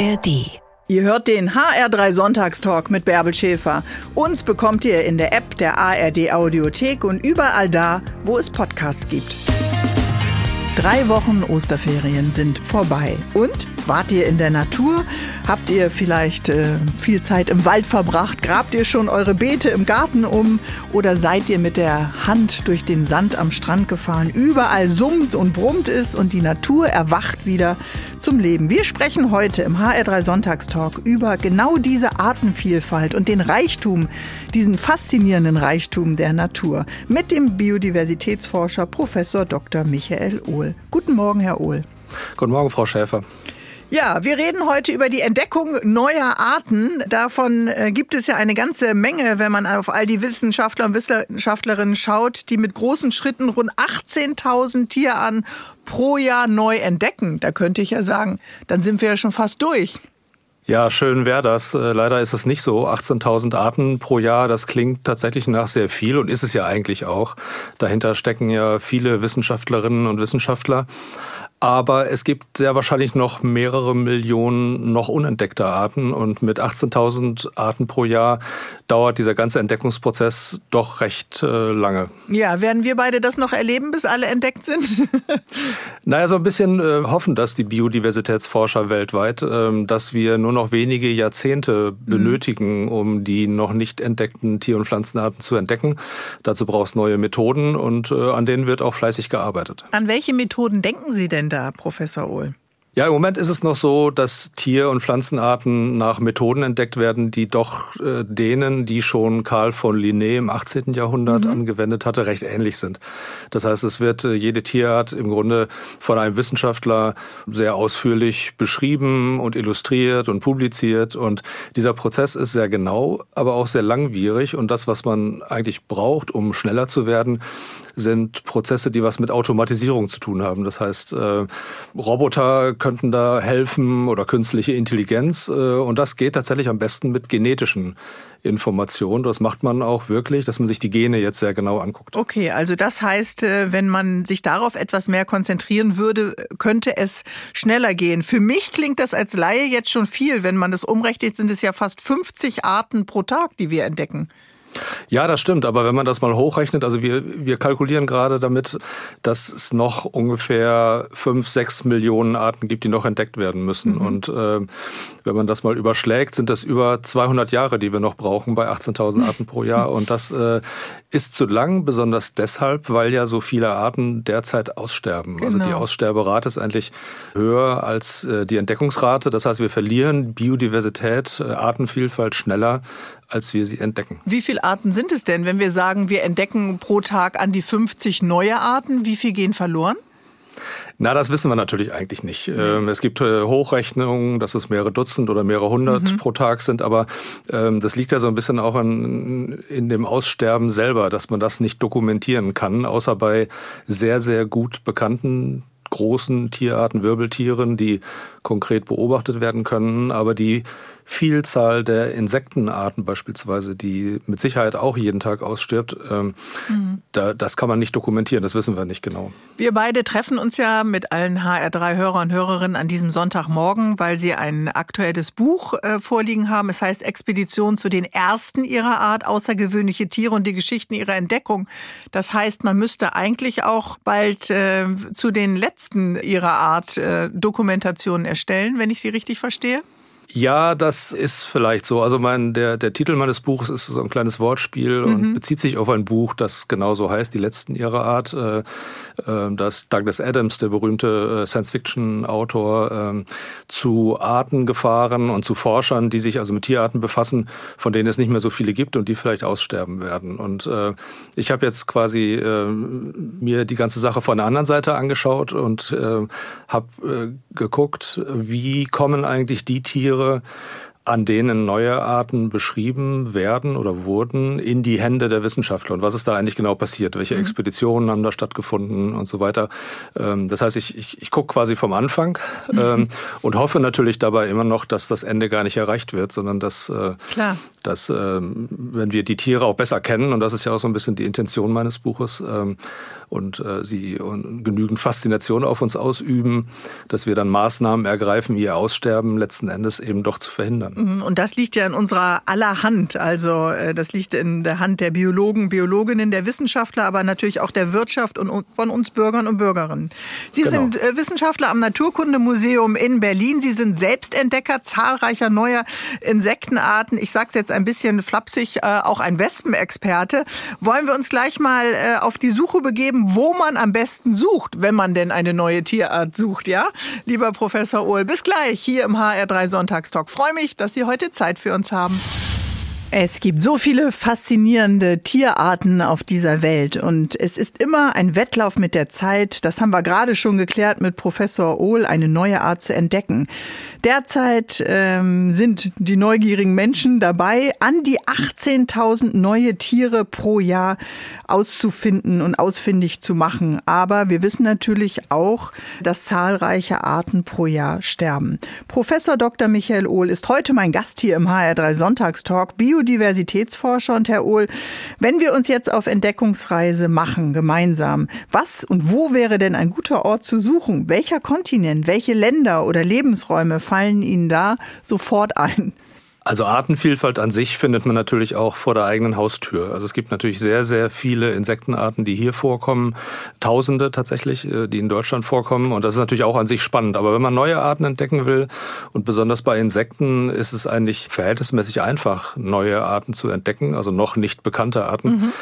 ARD. Ihr hört den HR3 Sonntagstalk mit Bärbel Schäfer. Uns bekommt ihr in der App der ARD Audiothek und überall da, wo es Podcasts gibt. Drei Wochen Osterferien sind vorbei. Und wart ihr in der Natur? Habt ihr vielleicht äh, viel Zeit im Wald verbracht? Grabt ihr schon eure Beete im Garten um? Oder seid ihr mit der Hand durch den Sand am Strand gefahren? Überall summt und brummt es und die Natur erwacht wieder zum Leben. Wir sprechen heute im HR3 Sonntagstalk über genau diese Artenvielfalt und den Reichtum, diesen faszinierenden Reichtum der Natur mit dem Biodiversitätsforscher Professor Dr. Michael Ohl. Guten Morgen, Herr Ohl. Guten Morgen, Frau Schäfer. Ja, wir reden heute über die Entdeckung neuer Arten. Davon äh, gibt es ja eine ganze Menge, wenn man auf all die Wissenschaftler und Wissenschaftlerinnen schaut, die mit großen Schritten rund 18.000 Tierarten pro Jahr neu entdecken. Da könnte ich ja sagen, dann sind wir ja schon fast durch. Ja, schön wäre das. Äh, leider ist es nicht so. 18.000 Arten pro Jahr, das klingt tatsächlich nach sehr viel und ist es ja eigentlich auch. Dahinter stecken ja viele Wissenschaftlerinnen und Wissenschaftler. Aber es gibt sehr wahrscheinlich noch mehrere Millionen noch unentdeckter Arten und mit 18.000 Arten pro Jahr dauert dieser ganze Entdeckungsprozess doch recht äh, lange. Ja, werden wir beide das noch erleben, bis alle entdeckt sind? naja, so ein bisschen äh, hoffen das die Biodiversitätsforscher weltweit, äh, dass wir nur noch wenige Jahrzehnte mhm. benötigen, um die noch nicht entdeckten Tier- und Pflanzenarten zu entdecken. Dazu braucht es neue Methoden und äh, an denen wird auch fleißig gearbeitet. An welche Methoden denken Sie denn da, Professor Ohl? Ja, im Moment ist es noch so, dass Tier- und Pflanzenarten nach Methoden entdeckt werden, die doch äh, denen, die schon Karl von Linné im 18. Jahrhundert mhm. angewendet hatte, recht ähnlich sind. Das heißt, es wird äh, jede Tierart im Grunde von einem Wissenschaftler sehr ausführlich beschrieben und illustriert und publiziert. Und dieser Prozess ist sehr genau, aber auch sehr langwierig. Und das, was man eigentlich braucht, um schneller zu werden, sind Prozesse, die was mit Automatisierung zu tun haben. Das heißt, äh, Roboter könnten da helfen oder künstliche Intelligenz. Äh, und das geht tatsächlich am besten mit genetischen Informationen. Das macht man auch wirklich, dass man sich die Gene jetzt sehr genau anguckt. Okay, also das heißt, äh, wenn man sich darauf etwas mehr konzentrieren würde, könnte es schneller gehen. Für mich klingt das als Laie jetzt schon viel. Wenn man das umrechnet, sind es ja fast 50 Arten pro Tag, die wir entdecken. Ja, das stimmt. Aber wenn man das mal hochrechnet, also wir, wir kalkulieren gerade damit, dass es noch ungefähr fünf, sechs Millionen Arten gibt, die noch entdeckt werden müssen. Mhm. Und äh, wenn man das mal überschlägt, sind das über 200 Jahre, die wir noch brauchen bei 18.000 Arten pro Jahr. Und das äh, ist zu lang, besonders deshalb, weil ja so viele Arten derzeit aussterben. Genau. Also die genau. Aussterberate ist eigentlich höher als äh, die Entdeckungsrate. Das heißt, wir verlieren Biodiversität, äh, Artenvielfalt schneller, als wir sie entdecken. Wie viele Arten sind es denn, wenn wir sagen, wir entdecken pro Tag an die 50 neue Arten? Wie viel gehen verloren? Na, das wissen wir natürlich eigentlich nicht. Mhm. Es gibt äh, Hochrechnungen, dass es mehrere Dutzend oder mehrere hundert mhm. pro Tag sind, aber ähm, das liegt ja so ein bisschen auch in, in dem Aussterben selber, dass man das nicht dokumentieren kann, außer bei sehr, sehr gut bekannten großen Tierarten, Wirbeltieren, die konkret beobachtet werden können, aber die Vielzahl der Insektenarten beispielsweise, die mit Sicherheit auch jeden Tag ausstirbt, ähm, mhm. da, das kann man nicht dokumentieren, das wissen wir nicht genau. Wir beide treffen uns ja mit allen HR3-Hörer und Hörerinnen an diesem Sonntagmorgen, weil sie ein aktuelles Buch äh, vorliegen haben. Es heißt Expedition zu den ersten ihrer Art, außergewöhnliche Tiere und die Geschichten ihrer Entdeckung. Das heißt, man müsste eigentlich auch bald äh, zu den letzten ihrer Art äh, Dokumentationen erstellen, wenn ich Sie richtig verstehe. Ja, das ist vielleicht so. Also mein, der, der Titel meines Buches ist so ein kleines Wortspiel mhm. und bezieht sich auf ein Buch, das genauso heißt, Die letzten ihrer Art. Äh, äh, das Douglas Adams, der berühmte äh, Science-Fiction-Autor, ähm, zu Artengefahren und zu Forschern, die sich also mit Tierarten befassen, von denen es nicht mehr so viele gibt und die vielleicht aussterben werden. Und ich habe jetzt quasi mir die ganze Sache von der anderen Seite angeschaut und habe geguckt, wie kommen eigentlich die Tiere, Tiere, an denen neue Arten beschrieben werden oder wurden, in die Hände der Wissenschaftler. Und was ist da eigentlich genau passiert? Welche mhm. Expeditionen haben da stattgefunden und so weiter? Ähm, das heißt, ich, ich, ich gucke quasi vom Anfang ähm, und hoffe natürlich dabei immer noch, dass das Ende gar nicht erreicht wird, sondern dass äh, dass ähm, wenn wir die Tiere auch besser kennen, und das ist ja auch so ein bisschen die Intention meines Buches, ähm, und äh, sie und genügend Faszination auf uns ausüben, dass wir dann Maßnahmen ergreifen, ihr Aussterben letzten Endes eben doch zu verhindern. Mhm, und das liegt ja in unserer aller Hand. Also äh, das liegt in der Hand der Biologen, Biologinnen, der Wissenschaftler, aber natürlich auch der Wirtschaft und von uns Bürgern und Bürgerinnen. Sie genau. sind äh, Wissenschaftler am Naturkundemuseum in Berlin. Sie sind Selbstentdecker zahlreicher neuer Insektenarten. Ich sage es jetzt ein bisschen flapsig, äh, auch ein Wespenexperte. Wollen wir uns gleich mal äh, auf die Suche begeben? wo man am besten sucht, wenn man denn eine neue Tierart sucht, ja? Lieber Professor Ohl, bis gleich hier im HR3 Sonntagstalk. Freue mich, dass Sie heute Zeit für uns haben. Es gibt so viele faszinierende Tierarten auf dieser Welt und es ist immer ein Wettlauf mit der Zeit. Das haben wir gerade schon geklärt mit Professor Ohl, eine neue Art zu entdecken. Derzeit ähm, sind die neugierigen Menschen dabei, an die 18.000 neue Tiere pro Jahr auszufinden und ausfindig zu machen. Aber wir wissen natürlich auch, dass zahlreiche Arten pro Jahr sterben. Professor Dr. Michael Ohl ist heute mein Gast hier im HR3 Sonntagstalk. Bio Biodiversitätsforscher. Und Herr Ohl, wenn wir uns jetzt auf Entdeckungsreise machen, gemeinsam, was und wo wäre denn ein guter Ort zu suchen? Welcher Kontinent, welche Länder oder Lebensräume fallen Ihnen da sofort ein? Also Artenvielfalt an sich findet man natürlich auch vor der eigenen Haustür. Also es gibt natürlich sehr, sehr viele Insektenarten, die hier vorkommen. Tausende tatsächlich, äh, die in Deutschland vorkommen. Und das ist natürlich auch an sich spannend. Aber wenn man neue Arten entdecken will, und besonders bei Insekten, ist es eigentlich verhältnismäßig einfach, neue Arten zu entdecken, also noch nicht bekannte Arten. Mhm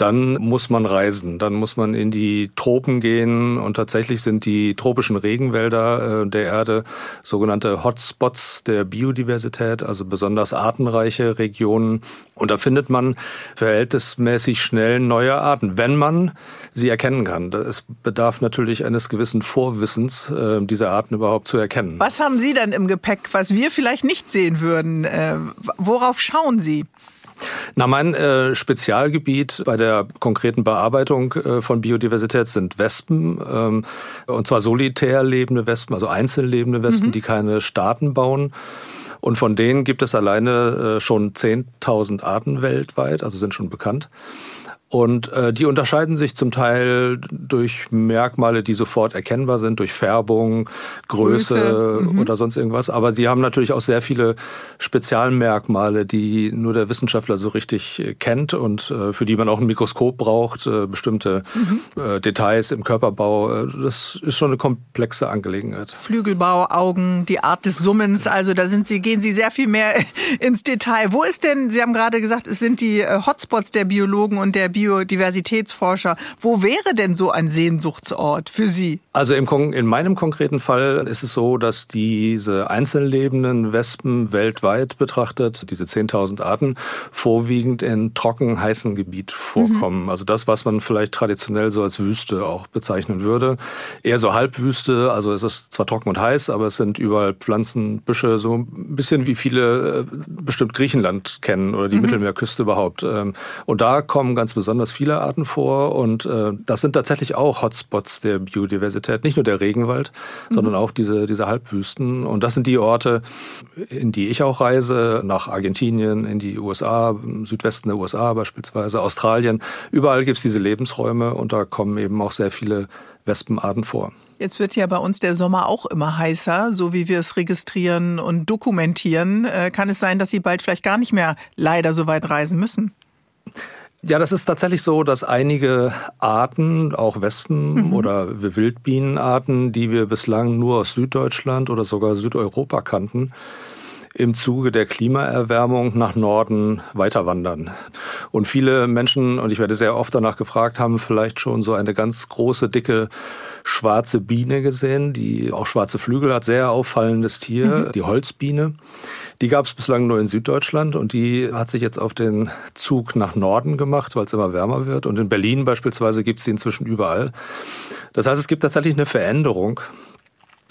dann muss man reisen. Dann muss man in die Tropen gehen und tatsächlich sind die tropischen Regenwälder äh, der Erde sogenannte Hotspots der Biodiversität, also besonders artenreiche Regionen. Und da findet man verhältnismäßig schnell neue Arten, wenn man sie erkennen kann. Es bedarf natürlich eines gewissen Vorwissens, äh, diese Arten überhaupt zu erkennen. Was haben Sie denn im Gepäck, was wir vielleicht nicht sehen würden? Äh, worauf schauen Sie? Na, mein äh, Spezialgebiet bei der konkreten Bearbeitung äh, von Biodiversität sind Wespen, ähm, und zwar solitär lebende Wespen, also einzeln lebende Wespen, mhm. die keine Staaten bauen. Und von denen gibt es alleine äh, schon 10.000 Arten weltweit, also sind schon bekannt. Und äh, die unterscheiden sich zum Teil durch Merkmale, die sofort erkennbar sind, durch Färbung, Größe, Größe. Mhm. oder sonst irgendwas. Aber sie haben natürlich auch sehr viele Spezialmerkmale, die nur der Wissenschaftler so richtig äh, kennt und äh, für die man auch ein Mikroskop braucht, äh, bestimmte mhm. äh, Details im Körperbau. Äh, das ist schon eine komplexe Angelegenheit. Flügelbau, Augen, die Art des Summens, also da sind Sie, gehen Sie sehr viel mehr ins Detail. Wo ist denn, Sie haben gerade gesagt, es sind die äh, Hotspots der Biologen und der Biologen Biodiversitätsforscher. Wo wäre denn so ein Sehnsuchtsort für Sie? Also im, in meinem konkreten Fall ist es so, dass diese einzeln lebenden Wespen weltweit betrachtet, diese 10.000 Arten, vorwiegend in trocken heißen Gebiet vorkommen. Mhm. Also das, was man vielleicht traditionell so als Wüste auch bezeichnen würde. Eher so Halbwüste, also es ist zwar trocken und heiß, aber es sind überall Pflanzen, Büsche, so ein bisschen wie viele äh, bestimmt Griechenland kennen oder die mhm. Mittelmeerküste überhaupt. Ähm, und da kommen ganz besonders viele Arten vor und äh, das sind tatsächlich auch Hotspots der Biodiversität, nicht nur der Regenwald, mhm. sondern auch diese, diese Halbwüsten. Und das sind die Orte, in die ich auch reise, nach Argentinien, in die USA, Südwesten der USA beispielsweise, Australien. Überall gibt es diese Lebensräume und da kommen eben auch sehr viele Wespenarten vor. Jetzt wird ja bei uns der Sommer auch immer heißer, so wie wir es registrieren und dokumentieren. Äh, kann es sein, dass Sie bald vielleicht gar nicht mehr leider so weit reisen müssen? Ja, das ist tatsächlich so, dass einige Arten, auch Wespen mhm. oder Wildbienenarten, die wir bislang nur aus Süddeutschland oder sogar Südeuropa kannten, im Zuge der Klimaerwärmung nach Norden weiterwandern. Und viele Menschen, und ich werde sehr oft danach gefragt, haben vielleicht schon so eine ganz große, dicke schwarze Biene gesehen, die auch schwarze Flügel hat, sehr auffallendes Tier, mhm. die Holzbiene. Die gab es bislang nur in Süddeutschland und die hat sich jetzt auf den Zug nach Norden gemacht, weil es immer wärmer wird. Und in Berlin beispielsweise gibt es sie inzwischen überall. Das heißt, es gibt tatsächlich eine Veränderung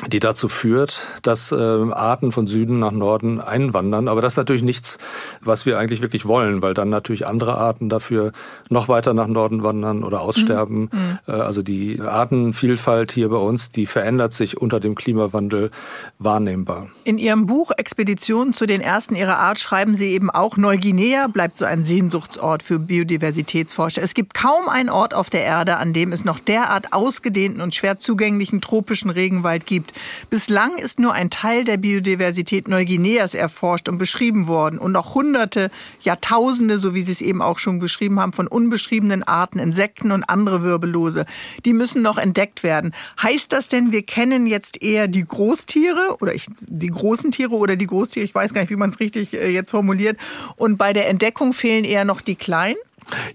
die dazu führt, dass äh, Arten von Süden nach Norden einwandern. Aber das ist natürlich nichts, was wir eigentlich wirklich wollen, weil dann natürlich andere Arten dafür noch weiter nach Norden wandern oder aussterben. Mhm. mhm. Äh, also die Artenvielfalt hier bei uns, die verändert sich unter dem Klimawandel wahrnehmbar. In Ihrem Buch Expeditionen zu den ersten ihrer Art schreiben Sie eben auch, Neuguinea bleibt so ein Sehnsuchtsort für Biodiversitätsforscher. Es gibt kaum einen Ort auf der Erde, an dem es noch derart ausgedehnten und schwer zugänglichen tropischen Regenwald gibt gibt. Bislang ist nur ein Teil der Biodiversität Neuguineas erforscht und beschrieben worden und noch hunderte, Jahrtausende, so wie Sie es eben auch schon beschrieben haben, von unbeschriebenen Arten, Insekten und andere Wirbellose. Die müssen noch entdeckt werden. Heißt das denn, wir kennen jetzt eher die Großtiere oder ich, die großen Tiere oder die Großtiere? Ich weiß gar nicht, wie man es richtig äh, jetzt formuliert. Und bei der Entdeckung fehlen eher noch die kleinen?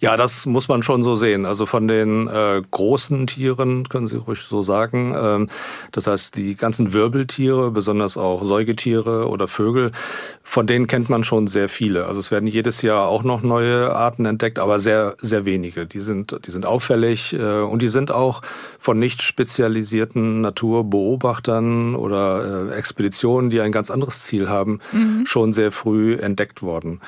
Ja, das muss man schon so sehen. Also von den äh, großen Tieren können Sie ruhig so sagen. Ähm, das heißt, die ganzen Wirbeltiere, besonders auch Säugetiere oder Vögel, von denen kennt man schon sehr viele. Also es werden jedes Jahr auch noch neue Arten entdeckt, aber sehr, sehr wenige. Die sind, die sind auffällig äh, und die sind auch von nicht spezialisierten Naturbeobachtern oder äh, Expeditionen, die ein ganz anderes Ziel haben, mhm. schon sehr früh entdeckt worden.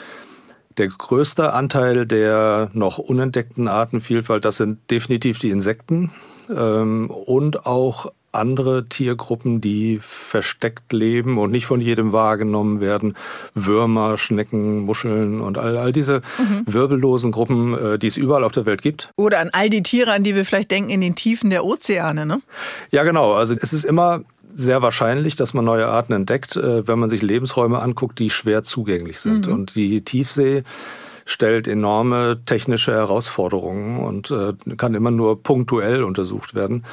Der größte Anteil der noch unentdeckten Artenvielfalt, das sind definitiv die Insekten ähm, und auch andere Tiergruppen, die versteckt leben und nicht von jedem wahrgenommen werden. Würmer, Schnecken, Muscheln und all, all diese mhm. wirbellosen Gruppen, äh, die es überall auf der Welt gibt. Oder an all die Tiere, an die wir vielleicht denken in den Tiefen der Ozeane, ne? Ja, genau. Also es ist immer sehr wahrscheinlich, dass man neue Arten entdeckt, äh, wenn man sich Lebensräume anguckt, die schwer zugänglich sind. Mhm. Und die Tiefsee stellt enorme technische Herausforderungen und äh, kann immer nur punktuell untersucht werden.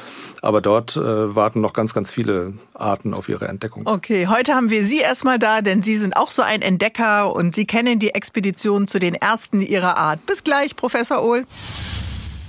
Aber dort äh, warten noch ganz, ganz viele Arten auf ihre Entdeckung. Okay, heute haben wir Sie erstmal da, denn Sie sind auch so ein Entdecker und Sie kennen die Expedition zu den ersten ihrer Art. Bis gleich, Professor Ohl.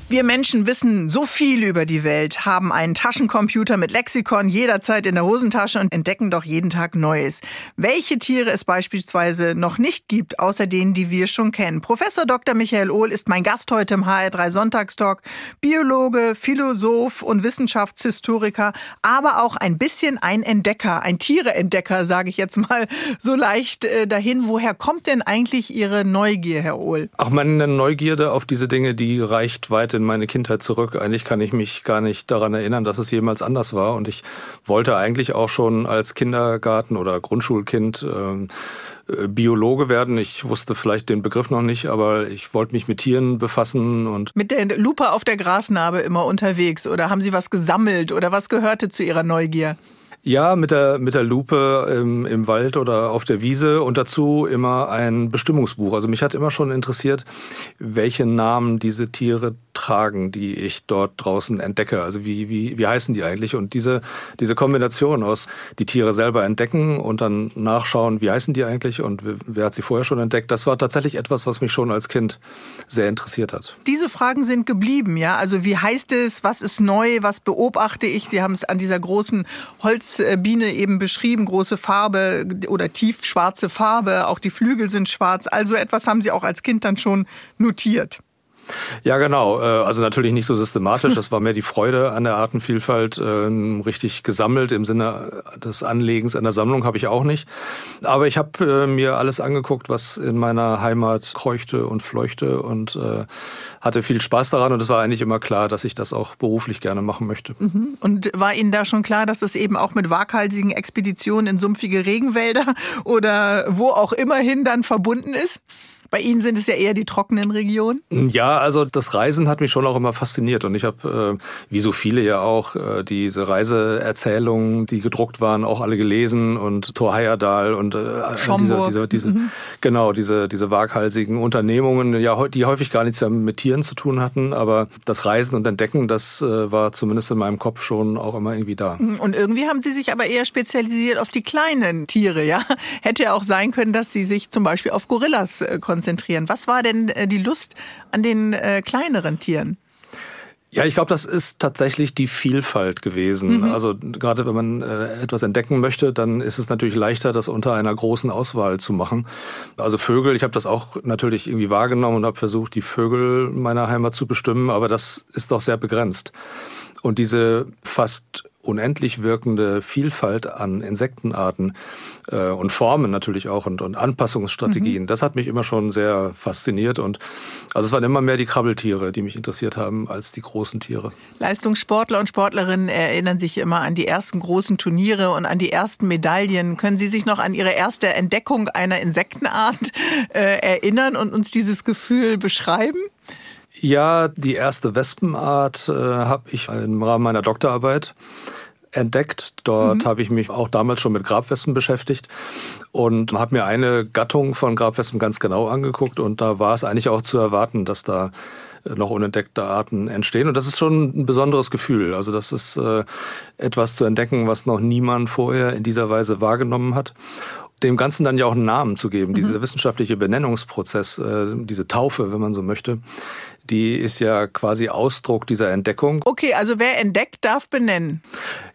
Wir Menschen wissen so viel über die Welt, haben einen Taschencomputer mit Lexikon jederzeit in der Hosentasche und entdecken doch jeden Tag Neues. Welche Tiere es beispielsweise noch nicht gibt, außer denen, die wir schon kennen. Professor Dr. Michael Ohl ist mein Gast heute im HR3 Sonntagstalk. Biologe, Philosoph und Wissenschaftshistoriker, aber auch ein bisschen ein Entdecker, ein Tiereentdecker, sage ich jetzt mal so leicht äh, dahin. Woher kommt denn eigentlich Ihre Neugier, Herr Ohl? Ach, meine Neugierde auf diese Dinge, die reicht weit in meine Kindheit zurück. Eigentlich kann ich mich gar nicht daran erinnern, dass es jemals anders war. Und ich wollte eigentlich auch schon als Kindergarten- oder Grundschulkind äh, Biologe werden. Ich wusste vielleicht den Begriff noch nicht, aber ich wollte mich mit Tieren befassen und mit der Lupe auf der Grasnarbe immer unterwegs oder haben Sie was gesammelt oder was gehörte zu Ihrer Neugier? Ja, mit der, mit der Lupe im, im Wald oder auf der Wiese und dazu immer ein Bestimmungsbuch. Also mich hat immer schon interessiert, welche Namen diese Tiere tragen, die ich dort draußen entdecke. Also wie, wie, wie heißen die eigentlich? Und diese, diese Kombination aus die Tiere selber entdecken und dann nachschauen, wie heißen die eigentlich und wer hat sie vorher schon entdeckt, das war tatsächlich etwas, was mich schon als Kind sehr interessiert hat. Diese Fragen sind geblieben, ja? Also wie heißt es, was ist neu, was beobachte ich? Sie haben es an dieser großen Holzbiene eben beschrieben, große Farbe oder tiefschwarze Farbe, auch die Flügel sind schwarz. Also etwas haben Sie auch als Kind dann schon notiert. Ja, genau. Äh, also natürlich nicht so systematisch. Das war mehr die Freude an der Artenvielfalt. Ähm, richtig gesammelt im Sinne des Anlegens einer Sammlung habe ich auch nicht. Aber ich habe äh, mir alles angeguckt, was in meiner Heimat kreuchte und fleuchte und äh, hatte viel Spaß daran. Und es war eigentlich immer klar, dass ich das auch beruflich gerne machen möchte. Mhm. Und war Ihnen da schon klar, dass es eben auch mit waghalsigen Expeditionen in sumpfige Regenwälder oder wo auch immerhin dann verbunden ist? Bei Ihnen sind es ja eher die trockenen Regionen. Ja, also das Reisen hat mich schon auch immer fasziniert und ich habe, äh, wie so viele ja auch, äh, diese Reiseerzählungen, die gedruckt waren, auch alle gelesen und Thor Heyerdahl und äh, diese, diese, diese mhm. genau diese diese waghalsigen Unternehmungen, ja, die häufig gar nichts mit Tieren zu tun hatten, aber das Reisen und Entdecken, das war zumindest in meinem Kopf schon auch immer irgendwie da. Mhm. Und irgendwie haben Sie sich aber eher spezialisiert auf die kleinen Tiere, ja? Hätte ja auch sein können, dass Sie sich zum Beispiel auf Gorillas konzentrieren konzentrieren. Was war denn äh, die Lust an den äh, kleineren Tieren? Ja, ich glaube, das ist tatsächlich die Vielfalt gewesen. Mhm. Also gerade wenn man äh, etwas entdecken möchte, dann ist es natürlich leichter, das unter einer großen Auswahl zu machen. Also Vögel, ich habe das auch natürlich irgendwie wahrgenommen und habe versucht, die Vögel meiner Heimat zu bestimmen, aber das ist doch sehr begrenzt. Und diese fast unendlich wirkende Vielfalt an Insektenarten äh, und Formen natürlich auch und, und Anpassungsstrategien. Mhm. Das hat mich immer schon sehr fasziniert und also es waren immer mehr die Krabbeltiere, die mich interessiert haben, als die großen Tiere. Leistungssportler und Sportlerinnen erinnern sich immer an die ersten großen Turniere und an die ersten Medaillen. Können Sie sich noch an Ihre erste Entdeckung einer Insektenart äh, erinnern und uns dieses Gefühl beschreiben? Ja, die erste Wespenart äh, habe ich im Rahmen meiner Doktorarbeit entdeckt. Dort mhm. habe ich mich auch damals schon mit Grabwespen beschäftigt und habe mir eine Gattung von Grabwespen ganz genau angeguckt und da war es eigentlich auch zu erwarten, dass da äh, noch unentdeckte Arten entstehen. Und das ist schon ein besonderes Gefühl. Also das ist äh, etwas zu entdecken, was noch niemand vorher in dieser Weise wahrgenommen hat dem Ganzen dann ja auch einen Namen zu geben. Mhm. Dieser wissenschaftliche Benennungsprozess, äh, diese Taufe, wenn man so möchte, die ist ja quasi Ausdruck dieser Entdeckung. Okay, also wer entdeckt, darf benennen.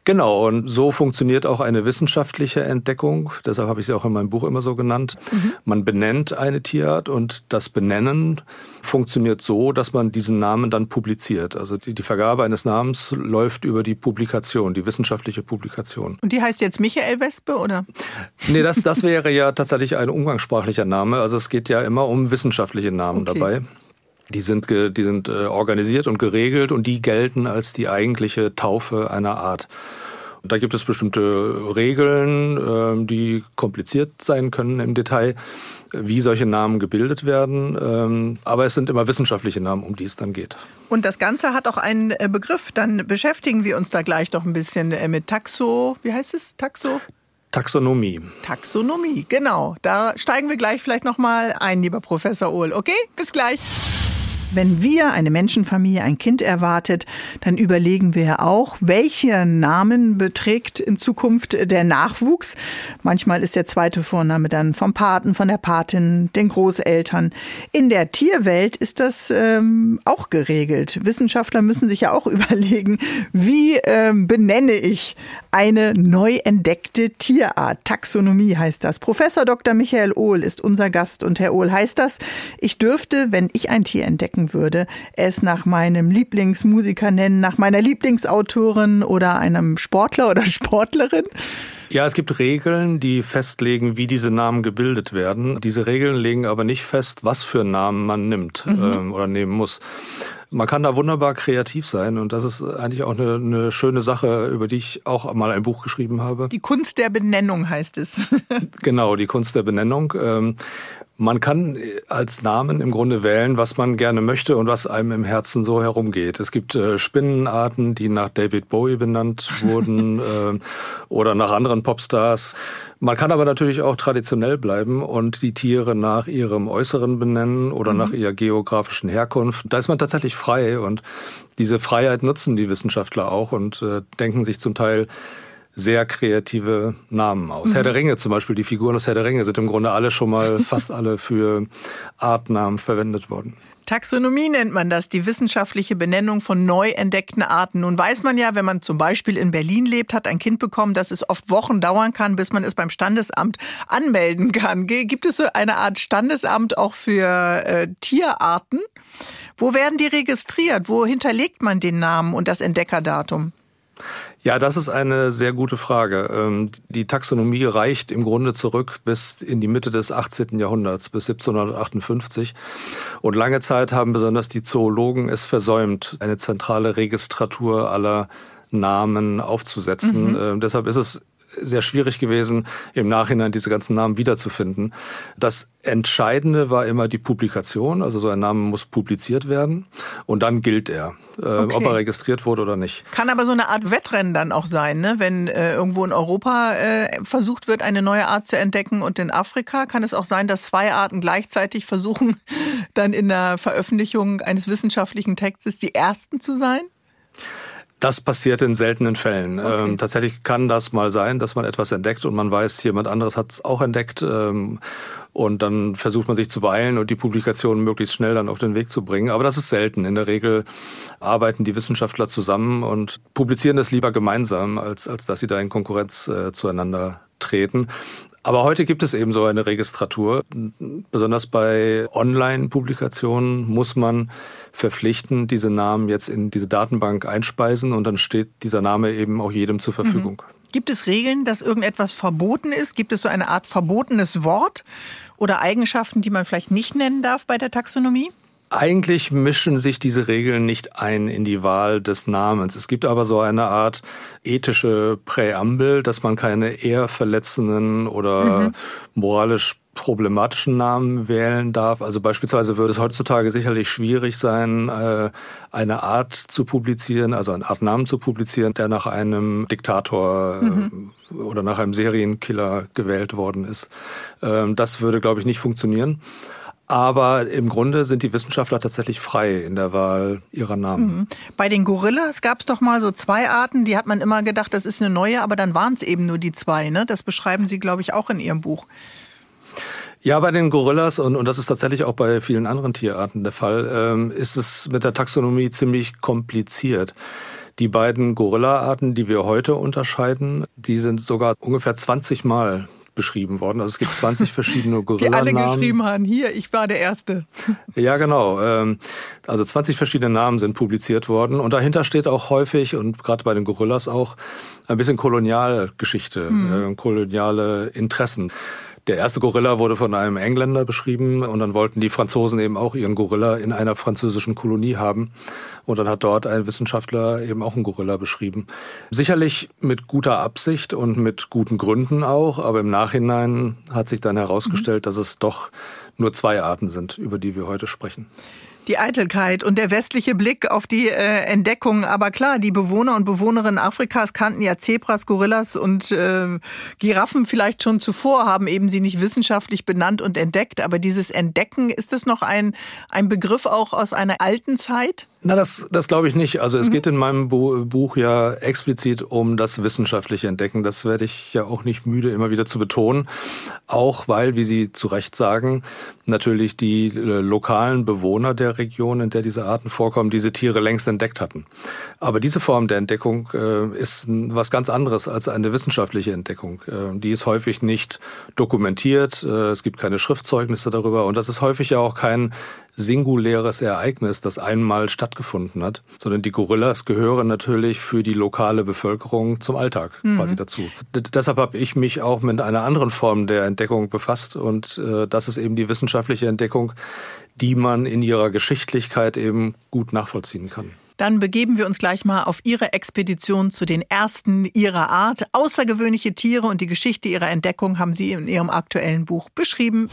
Genau, und so funktioniert auch eine wissenschaftliche Entdeckung. Deshalb habe ich sie auch in meinem Buch immer so genannt. Mhm. Man benennt eine Tierart und das Benennen funktioniert so, dass man diesen Namen dann publiziert. Also die, die Vergabe eines Namens läuft über die Publikation, die wissenschaftliche Publikation. Und die heißt jetzt Michael Wespe, oder? Nee, das, das wäre ja tatsächlich ein umgangssprachlicher Name. Also es geht ja immer um wissenschaftliche Namen okay. dabei. Die sind, die sind äh, organisiert und geregelt und die gelten als die eigentliche Taufe einer Art. Da gibt es bestimmte Regeln, äh, die kompliziert sein können im Detail, wie solche Namen gebildet werden. Ähm, aber es sind immer wissenschaftliche Namen, um die es dann geht. Und das Ganze hat auch einen äh, Begriff. Dann beschäftigen wir uns da gleich doch ein bisschen äh, mit Taxo. Wie heißt es? Taxo? Taxonomie. Taxonomie, genau. Da steigen wir gleich vielleicht noch mal ein, lieber Professor Ohl. Okay, bis gleich. Wenn wir, eine Menschenfamilie, ein Kind erwartet, dann überlegen wir auch, welche Namen beträgt in Zukunft der Nachwuchs. Manchmal ist der zweite Vorname dann vom Paten, von der Patin, den Großeltern. In der Tierwelt ist das ähm, auch geregelt. Wissenschaftler müssen sich ja auch überlegen, wie ähm, benenne ich eine neu entdeckte Tierart. Taxonomie heißt das. Professor Dr. Michael Ohl ist unser Gast und Herr Ohl heißt das, ich dürfte, wenn ich ein Tier entdecken würde, es nach meinem Lieblingsmusiker nennen, nach meiner Lieblingsautorin oder einem Sportler oder Sportlerin? Ja, es gibt Regeln, die festlegen, wie diese Namen gebildet werden. Diese Regeln legen aber nicht fest, was für Namen man nimmt mhm. ähm, oder nehmen muss. Man kann da wunderbar kreativ sein und das ist eigentlich auch eine, eine, schöne Sache, über die ich auch mal ein Buch geschrieben habe. Die Kunst der Benennung heißt es. genau, die Kunst der Benennung. Ähm, man kann als Namen im Grunde wählen, was man gerne möchte und was einem im Herzen so herumgeht. Es gibt äh, Spinnenarten, die nach David Bowie benannt wurden äh, oder nach anderen Popstars. Man kann aber natürlich auch traditionell bleiben und die Tiere nach ihrem Äußeren benennen oder mhm. nach ihrer geografischen Herkunft. Da ist man tatsächlich frei und diese Freiheit nutzen die Wissenschaftler auch und äh, denken sich zum Teil sehr kreative Namen aus. Mhm. Herr der Ringe zum Beispiel, die Figuren aus Herr der Ringe sind im Grunde alle schon mal, fast alle für Artnamen verwendet worden. Taxonomie nennt man das, die wissenschaftliche Benennung von neu entdeckten Arten. Nun weiß man ja, wenn man zum Beispiel in Berlin lebt, hat ein Kind bekommen, dass es oft Wochen dauern kann, bis man es beim Standesamt anmelden kann. Gibt es so eine Art Standesamt auch für äh, Tierarten? Wo werden die registriert? Wo hinterlegt man den Namen und das Entdeckerdatum? Ja, das ist eine sehr gute Frage. Ähm, die Taxonomie reicht im Grunde zurück bis in die Mitte des 18. Jahrhunderts, bis 1758. Und lange Zeit haben besonders die Zoologen es versäumt, eine zentrale Registratur aller Namen aufzusetzen. Mhm. Ähm, deshalb ist es sehr schwierig gewesen, im Nachhinein diese ganzen Namen wiederzufinden. Das Entscheidende war immer die Publikation, also so ein Name muss publiziert werden und dann gilt er, äh, okay. ob er registriert wurde oder nicht. Kann aber so eine Art Wettrennen dann auch sein, ne? wenn äh, irgendwo in Europa äh, versucht wird, eine neue Art zu entdecken und in Afrika kann es auch sein, dass zwei Arten gleichzeitig versuchen, dann in der Veröffentlichung eines wissenschaftlichen Textes die ersten zu sein? Das passiert in seltenen Fällen. Okay. Ähm, tatsächlich kann das mal sein, dass man etwas entdeckt und man weiß, jemand anderes hat es auch entdeckt. Ähm, und dann versucht man sich zu beeilen und die Publikation möglichst schnell dann auf den Weg zu bringen. Aber das ist selten. In der Regel arbeiten die Wissenschaftler zusammen und publizieren das lieber gemeinsam, als, als dass sie da in Konkurrenz äh, zueinander treten. Aber heute gibt es eben so eine Registratur. Besonders bei Online-Publikationen muss man verpflichten, diese Namen jetzt in diese Datenbank einspeisen und dann steht dieser Name eben auch jedem zur Verfügung. Mhm. Gibt es Regeln, dass irgendetwas verboten ist? Gibt es so eine Art verbotenes Wort oder Eigenschaften, die man vielleicht nicht nennen darf bei der Taxonomie? Eigentlich mischen sich diese Regeln nicht ein in die Wahl des Namens. Es gibt aber so eine Art ethische Präambel, dass man keine eher verletzenden oder mhm. moralisch problematischen Namen wählen darf. Also beispielsweise würde es heutzutage sicherlich schwierig sein, äh, eine Art zu publizieren, also eine Art Namen zu publizieren, der nach einem Diktator mhm. oder nach einem Serienkiller gewählt worden ist. Ähm, das würde, glaube ich, nicht funktionieren. Aber im Grunde sind die Wissenschaftler tatsächlich frei in der Wahl ihrer Namen. Mhm. Bei den Gorillas gab es doch mal so zwei Arten, die hat man immer gedacht, das ist eine neue, aber dann waren es eben nur die zwei. Ne? Das beschreiben Sie, glaube ich, auch in Ihrem Buch. Ja, bei den Gorillas und, und das ist tatsächlich auch bei vielen anderen Tierarten der Fall, ähm, ist es mit der Taxonomie ziemlich kompliziert. Die beiden Gorilla-Arten, die wir heute unterscheiden, die sind sogar ungefähr 20 Mal beschrieben worden. Also es gibt 20 verschiedene Gorilla-Namen. Die alle geschrieben haben, hier, ich war der Erste. Ja, genau. Ähm, also 20 verschiedene Namen sind publiziert worden und dahinter steht auch häufig und gerade bei den Gorillas auch ein bisschen Kolonialgeschichte, hm. koloniale Interessen. Der erste Gorilla wurde von einem Engländer beschrieben und dann wollten die Franzosen eben auch ihren Gorilla in einer französischen Kolonie haben. Und dann hat dort ein Wissenschaftler eben auch einen Gorilla beschrieben. Sicherlich mit guter Absicht und mit guten Gründen auch, aber im Nachhinein hat sich dann herausgestellt, mhm. dass es doch nur zwei Arten sind, über die wir heute sprechen die Eitelkeit und der westliche Blick auf die äh, Entdeckung. Aber klar, die Bewohner und Bewohnerinnen Afrikas kannten ja Zebras, Gorillas und äh, Giraffen vielleicht schon zuvor, haben eben sie nicht wissenschaftlich benannt und entdeckt. Aber dieses Entdecken, ist das noch ein, ein Begriff auch aus einer alten Zeit? Na, das, das glaube ich nicht. Also es mhm. geht in meinem Buch ja explizit um das wissenschaftliche Entdecken. Das werde ich ja auch nicht müde, immer wieder zu betonen. Auch weil, wie Sie zu Recht sagen, natürlich die äh, lokalen Bewohner der Region, in der diese Arten vorkommen, diese Tiere längst entdeckt hatten. Aber diese Form der Entdeckung äh, ist was ganz anderes als eine wissenschaftliche Entdeckung. Äh, die ist häufig nicht dokumentiert. Äh, es gibt keine Schriftzeugnisse darüber. Und das ist häufig ja auch kein singuläres Ereignis, das einmal stattgefunden hat, sondern die Gorillas gehören natürlich für die lokale Bevölkerung zum Alltag mhm. quasi dazu. D deshalb habe ich mich auch mit einer anderen Form der Entdeckung befasst und äh, das ist eben die wissenschaftliche Entdeckung, die man in ihrer Geschichtlichkeit eben gut nachvollziehen kann. Dann begeben wir uns gleich mal auf Ihre Expedition zu den ersten Ihrer Art. Außergewöhnliche Tiere und die Geschichte ihrer Entdeckung haben Sie in Ihrem aktuellen Buch beschrieben.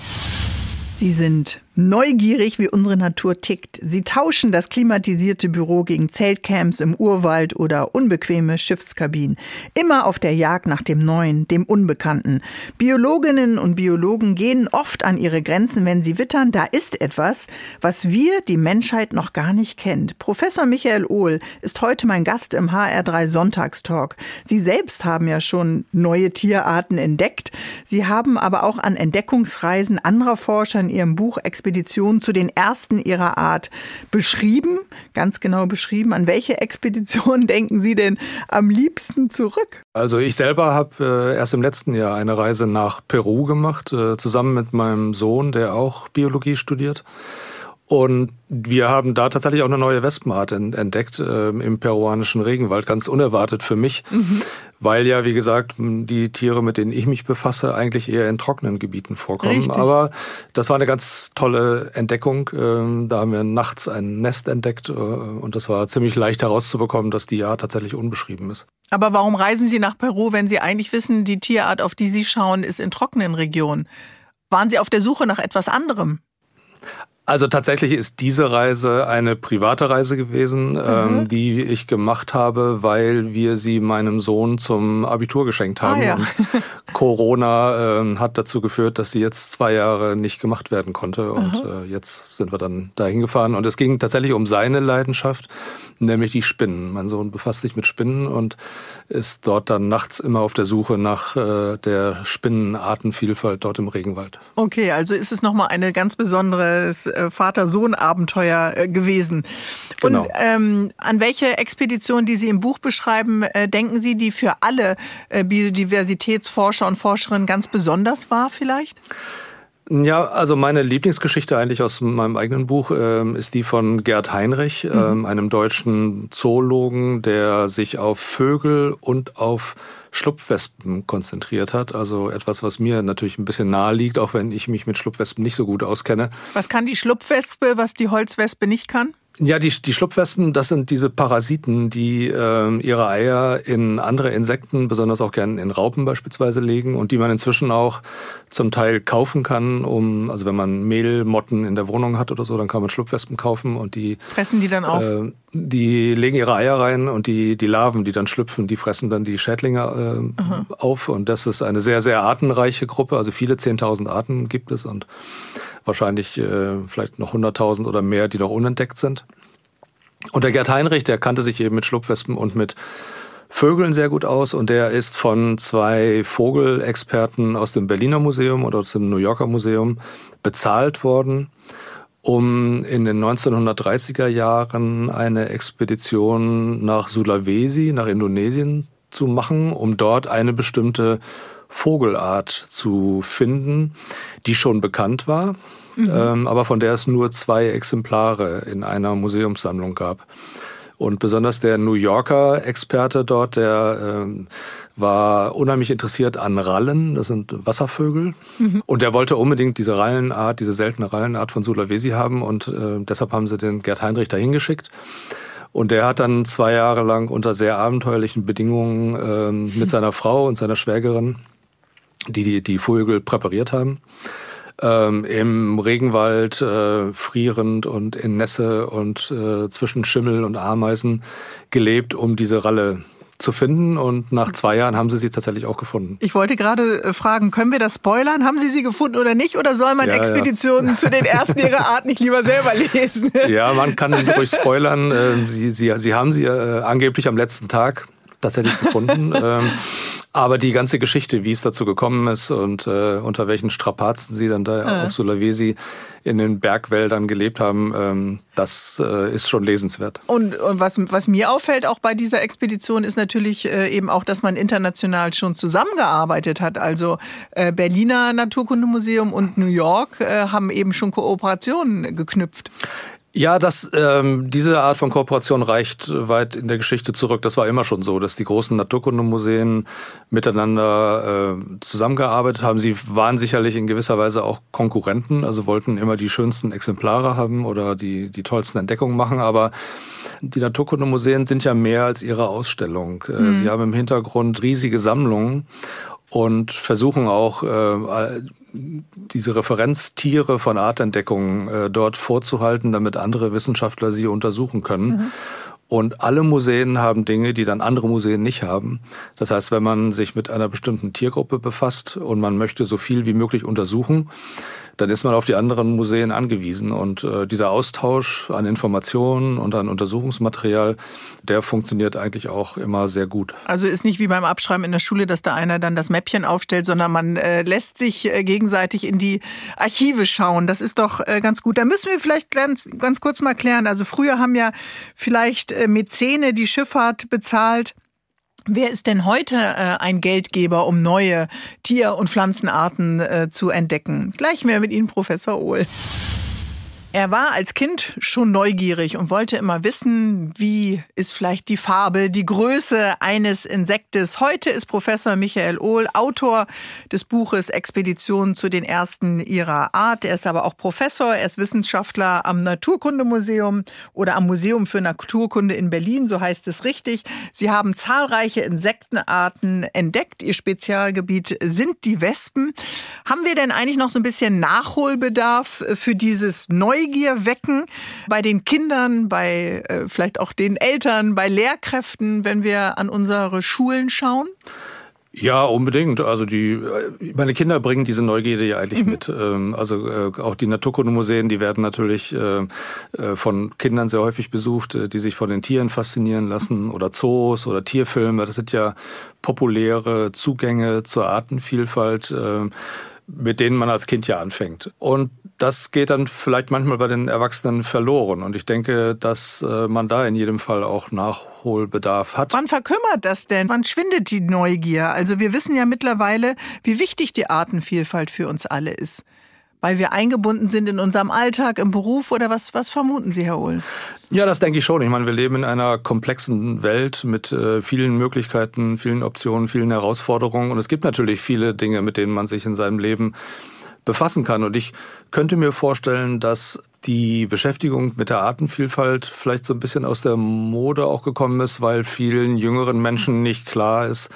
Sie sind neugierig, wie unsere Natur tickt. Sie tauschen das klimatisierte Büro gegen Zeltcamps im Urwald oder unbequeme Schiffskabinen. Immer auf der Jagd nach dem Neuen, dem Unbekannten. Biologinnen und Biologen gehen oft an ihre Grenzen, wenn sie wittern, da ist etwas, was wir, die Menschheit, noch gar nicht kennt. Professor Michael Ohl ist heute mein Gast im HR3 Sonntagstalk. Sie selbst haben ja schon neue Tierarten entdeckt. Sie haben aber auch an Entdeckungsreisen anderer Forscher in ihrem Buch Expedition zu den ersten ihrer Art beschrieben, ganz genau beschrieben. An welche Expedition denken Sie denn am liebsten zurück? Also ich selber habe äh, erst im letzten Jahr eine Reise nach Peru gemacht, äh, zusammen mit meinem Sohn, der auch Biologie studiert. Und wir haben da tatsächlich auch eine neue Wespenart entdeckt äh, im peruanischen Regenwald, ganz unerwartet für mich, mhm. weil ja, wie gesagt, die Tiere, mit denen ich mich befasse, eigentlich eher in trockenen Gebieten vorkommen. Richtig. Aber das war eine ganz tolle Entdeckung. Ähm, da haben wir nachts ein Nest entdeckt äh, und das war ziemlich leicht herauszubekommen, dass die Art tatsächlich unbeschrieben ist. Aber warum reisen Sie nach Peru, wenn Sie eigentlich wissen, die Tierart, auf die Sie schauen, ist in trockenen Regionen? Waren Sie auf der Suche nach etwas anderem? Also tatsächlich ist diese Reise eine private Reise gewesen, mhm. ähm, die ich gemacht habe, weil wir sie meinem Sohn zum Abitur geschenkt haben. Ah, ja. Und Corona ähm, hat dazu geführt, dass sie jetzt zwei Jahre nicht gemacht werden konnte. Und äh, jetzt sind wir dann dahin gefahren. Und es ging tatsächlich um seine Leidenschaft nämlich die Spinnen. Mein Sohn befasst sich mit Spinnen und ist dort dann nachts immer auf der Suche nach äh, der Spinnenartenvielfalt dort im Regenwald. Okay, also ist es nochmal ein ganz besonderes äh, Vater-Sohn-Abenteuer äh, gewesen. Genau. Und ähm, an welche Expedition, die Sie im Buch beschreiben, äh, denken Sie, die für alle äh, Biodiversitätsforscher Forscher und Forscherinnen ganz besonders war vielleicht? Ja, also meine Lieblingsgeschichte eigentlich aus meinem eigenen Buch ähm, ist die von Gerd Heinrich, mhm. ähm, einem deutschen Zoologen, der sich auf Vögel und auf Schlupfwespen konzentriert hat. Also etwas, was mir natürlich ein bisschen nahe liegt, auch wenn ich mich mit Schlupfwespen nicht so gut auskenne. Was kann die Schlupfwespe, was die Holzwespe nicht kann? Ja, die, die Schlupfwespen, das sind diese Parasiten, die äh, ihre Eier in andere Insekten, besonders auch gern in Raupen beispielsweise legen und die man inzwischen auch zum Teil kaufen kann, um, also wenn man Mehlmotten in der Wohnung hat oder so, dann kann man Schlupfwespen kaufen und die fressen die dann auf. Äh, die legen ihre Eier rein und die, die Larven, die dann schlüpfen, die fressen dann die Schädlinge äh, auf und das ist eine sehr, sehr artenreiche Gruppe, also viele 10.000 Arten gibt es und wahrscheinlich äh, vielleicht noch 100.000 oder mehr, die noch unentdeckt sind. Und der Gerd Heinrich, der kannte sich eben mit Schlupfwespen und mit Vögeln sehr gut aus und der ist von zwei Vogelexperten aus dem Berliner Museum oder aus dem New Yorker Museum bezahlt worden, um in den 1930er Jahren eine Expedition nach Sulawesi, nach Indonesien zu machen, um dort eine bestimmte Vogelart zu finden, die schon bekannt war, mhm. ähm, aber von der es nur zwei Exemplare in einer Museumssammlung gab. Und besonders der New Yorker Experte dort, der ähm, war unheimlich interessiert an Rallen, das sind Wasservögel. Mhm. Und der wollte unbedingt diese Rallenart, diese seltene Rallenart von Sulawesi haben und äh, deshalb haben sie den Gerd Heinrich dahin geschickt. Und der hat dann zwei Jahre lang unter sehr abenteuerlichen Bedingungen äh, mit seiner Frau und seiner Schwägerin die die, die Vögel präpariert haben. Ähm, Im Regenwald äh, frierend und in Nässe und äh, zwischen Schimmel und Ameisen gelebt, um diese Ralle zu finden und nach zwei Jahren haben sie sie tatsächlich auch gefunden. Ich wollte gerade äh, fragen, können wir das spoilern? Haben Sie sie gefunden oder nicht? Oder soll man ja, Expeditionen ja. zu den ersten ihrer Art nicht lieber selber lesen? Ja, man kann ruhig spoilern. Ähm, sie, sie, sie haben sie äh, angeblich am letzten Tag tatsächlich gefunden. Aber die ganze Geschichte, wie es dazu gekommen ist und äh, unter welchen Strapazen sie dann da ja. auf Sulawesi in den Bergwäldern gelebt haben, ähm, das äh, ist schon lesenswert. Und, und was, was mir auffällt auch bei dieser Expedition ist natürlich äh, eben auch, dass man international schon zusammengearbeitet hat. Also äh, Berliner Naturkundemuseum und New York äh, haben eben schon Kooperationen geknüpft. Ja, das, ähm, diese Art von Kooperation reicht weit in der Geschichte zurück. Das war immer schon so, dass die großen Naturkundemuseen miteinander äh, zusammengearbeitet haben. Sie waren sicherlich in gewisser Weise auch Konkurrenten, also wollten immer die schönsten Exemplare haben oder die, die tollsten Entdeckungen machen, aber die Naturkundemuseen sind ja mehr als ihre Ausstellung. Mhm. Sie haben im Hintergrund riesige Sammlungen und versuchen auch äh, diese Referenztiere von Artentdeckungen äh, dort vorzuhalten, damit andere Wissenschaftler sie untersuchen können. Mhm. Und alle Museen haben Dinge, die dann andere Museen nicht haben. Das heißt, wenn man sich mit einer bestimmten Tiergruppe befasst und man möchte so viel wie möglich untersuchen, dann ist man auf die anderen Museen angewiesen. Und äh, dieser Austausch an Informationen und an Untersuchungsmaterial, der funktioniert eigentlich auch immer sehr gut. Also ist nicht wie beim Abschreiben in der Schule, dass da einer dann das Mäppchen aufstellt, sondern man äh, lässt sich äh, gegenseitig in die Archive schauen. Das ist doch äh, ganz gut. Da müssen wir vielleicht ganz, ganz kurz mal klären. Also früher haben ja vielleicht äh, Mäzene die Schifffahrt bezahlt. Wer ist denn heute äh, ein Geldgeber, um neue Tier- und Pflanzenarten äh, zu entdecken? Gleich mehr mit Ihnen, Professor Ohl. Er war als Kind schon neugierig und wollte immer wissen, wie ist vielleicht die Farbe, die Größe eines Insektes. Heute ist Professor Michael Ohl Autor des Buches Expeditionen zu den ersten ihrer Art. Er ist aber auch Professor, er ist Wissenschaftler am Naturkundemuseum oder am Museum für Naturkunde in Berlin, so heißt es richtig. Sie haben zahlreiche Insektenarten entdeckt. Ihr Spezialgebiet sind die Wespen. Haben wir denn eigentlich noch so ein bisschen Nachholbedarf für dieses Neugier? Neugier wecken bei den Kindern, bei äh, vielleicht auch den Eltern, bei Lehrkräften, wenn wir an unsere Schulen schauen? Ja, unbedingt. Also die, äh, meine Kinder bringen diese Neugierde ja eigentlich mhm. mit. Ähm, also äh, auch die Naturkundemuseen, die werden natürlich äh, von Kindern sehr häufig besucht, die sich von den Tieren faszinieren lassen oder Zoos oder Tierfilme. Das sind ja populäre Zugänge zur Artenvielfalt. Mit denen man als Kind ja anfängt. Und das geht dann vielleicht manchmal bei den Erwachsenen verloren. Und ich denke, dass äh, man da in jedem Fall auch Nachholbedarf hat. Wann verkümmert das denn? Wann schwindet die Neugier? Also wir wissen ja mittlerweile, wie wichtig die Artenvielfalt für uns alle ist weil wir eingebunden sind in unserem Alltag, im Beruf oder was, was vermuten Sie, Herr Ohl? Ja, das denke ich schon. Ich meine, wir leben in einer komplexen Welt mit äh, vielen Möglichkeiten, vielen Optionen, vielen Herausforderungen und es gibt natürlich viele Dinge, mit denen man sich in seinem Leben befassen kann. Und ich könnte mir vorstellen, dass die Beschäftigung mit der Artenvielfalt vielleicht so ein bisschen aus der Mode auch gekommen ist, weil vielen jüngeren Menschen nicht klar ist,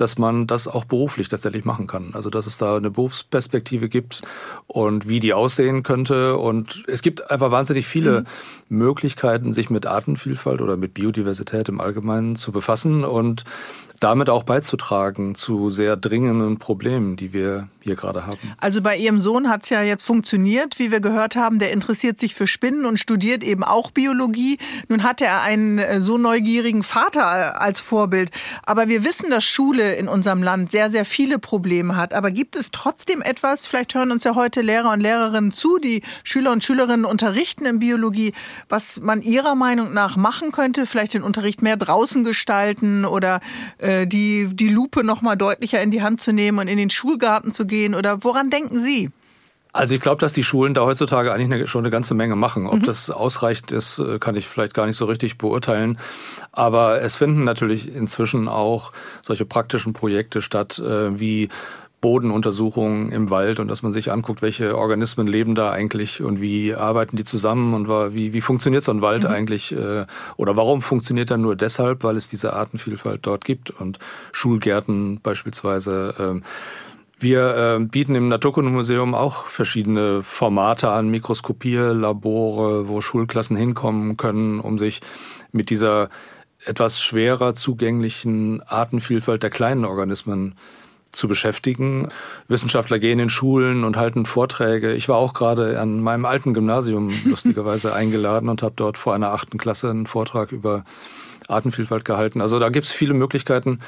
dass man das auch beruflich tatsächlich machen kann. Also dass es da eine Berufsperspektive gibt und wie die aussehen könnte. Und es gibt einfach wahnsinnig viele mhm. Möglichkeiten, sich mit Artenvielfalt oder mit Biodiversität im Allgemeinen zu befassen und damit auch beizutragen zu sehr dringenden Problemen, die wir hier gerade haben. Also bei Ihrem Sohn hat es ja jetzt funktioniert, wie wir gehört haben. Der interessiert sich für Spinnen und studiert eben auch Biologie. Nun hatte er einen äh, so neugierigen Vater äh, als Vorbild. Aber wir wissen, dass Schule in unserem Land sehr, sehr viele Probleme hat. Aber gibt es trotzdem etwas, vielleicht hören uns ja heute Lehrer und Lehrerinnen zu, die Schüler und Schülerinnen unterrichten in Biologie, was man Ihrer Meinung nach machen könnte? Vielleicht den Unterricht mehr draußen gestalten oder äh, die, die Lupe noch mal deutlicher in die Hand zu nehmen und in den Schulgarten zu gehen? Oder woran denken Sie? Also ich glaube, dass die Schulen da heutzutage eigentlich eine, schon eine ganze Menge machen. Ob mhm. das ausreicht ist, äh, kann ich vielleicht gar nicht so richtig beurteilen. Aber es finden natürlich inzwischen auch solche praktischen Projekte statt, äh, wie Bodenuntersuchungen im Wald und dass man sich anguckt, welche Organismen leben da eigentlich und wie arbeiten die zusammen und wie, wie funktioniert so ein Wald mhm. eigentlich äh, oder warum funktioniert er nur deshalb, weil es diese Artenvielfalt dort gibt und Schulgärten beispielsweise. Ähm, wir äh, bieten im Naturkundemuseum auch verschiedene Formate an, Mikroskopierlabore, wo Schulklassen hinkommen können, um sich mit dieser etwas schwerer zugänglichen Artenvielfalt der kleinen Organismen zu beschäftigen. Wissenschaftler gehen in Schulen und halten Vorträge. Ich war auch gerade an meinem alten Gymnasium lustigerweise eingeladen und habe dort vor einer achten Klasse einen Vortrag über Artenvielfalt gehalten. Also da gibt's viele Möglichkeiten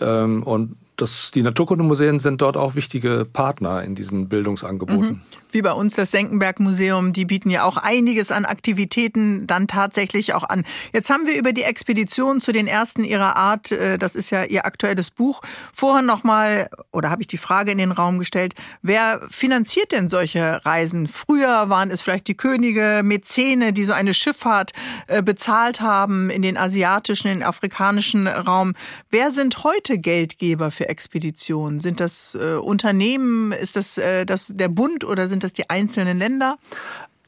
ähm, und das, die Naturkundemuseen sind dort auch wichtige Partner in diesen Bildungsangeboten. Mhm. Wie bei uns das Senckenberg-Museum, die bieten ja auch einiges an Aktivitäten dann tatsächlich auch an. Jetzt haben wir über die Expedition zu den ersten ihrer Art, äh, das ist ja ihr aktuelles Buch, vorher nochmal, oder habe ich die Frage in den Raum gestellt, wer finanziert denn solche Reisen? Früher waren es vielleicht die Könige, Mäzene, die so eine Schifffahrt äh, bezahlt haben in den asiatischen, in den afrikanischen Raum. Wer sind heute Geldgeber für Expeditionen? Sind das äh, Unternehmen? Ist das, äh, das der Bund oder sind das die einzelnen Länder?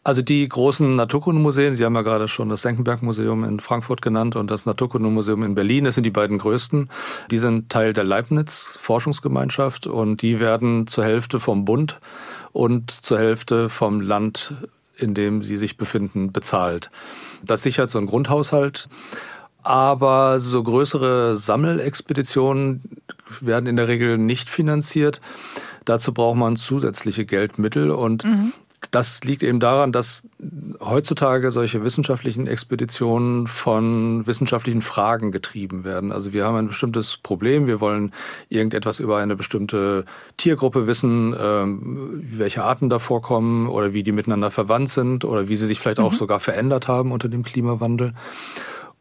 Also die großen Naturkundemuseen, Sie haben ja gerade schon das Senckenberg-Museum in Frankfurt genannt und das Naturkundemuseum in Berlin, das sind die beiden größten. Die sind Teil der Leibniz-Forschungsgemeinschaft und die werden zur Hälfte vom Bund und zur Hälfte vom Land, in dem sie sich befinden, bezahlt. Das sichert so einen Grundhaushalt. Aber so größere Sammelexpeditionen werden in der Regel nicht finanziert. Dazu braucht man zusätzliche Geldmittel und mhm. Das liegt eben daran, dass heutzutage solche wissenschaftlichen Expeditionen von wissenschaftlichen Fragen getrieben werden. Also wir haben ein bestimmtes Problem, wir wollen irgendetwas über eine bestimmte Tiergruppe wissen, ähm, welche Arten da vorkommen oder wie die miteinander verwandt sind oder wie sie sich vielleicht mhm. auch sogar verändert haben unter dem Klimawandel.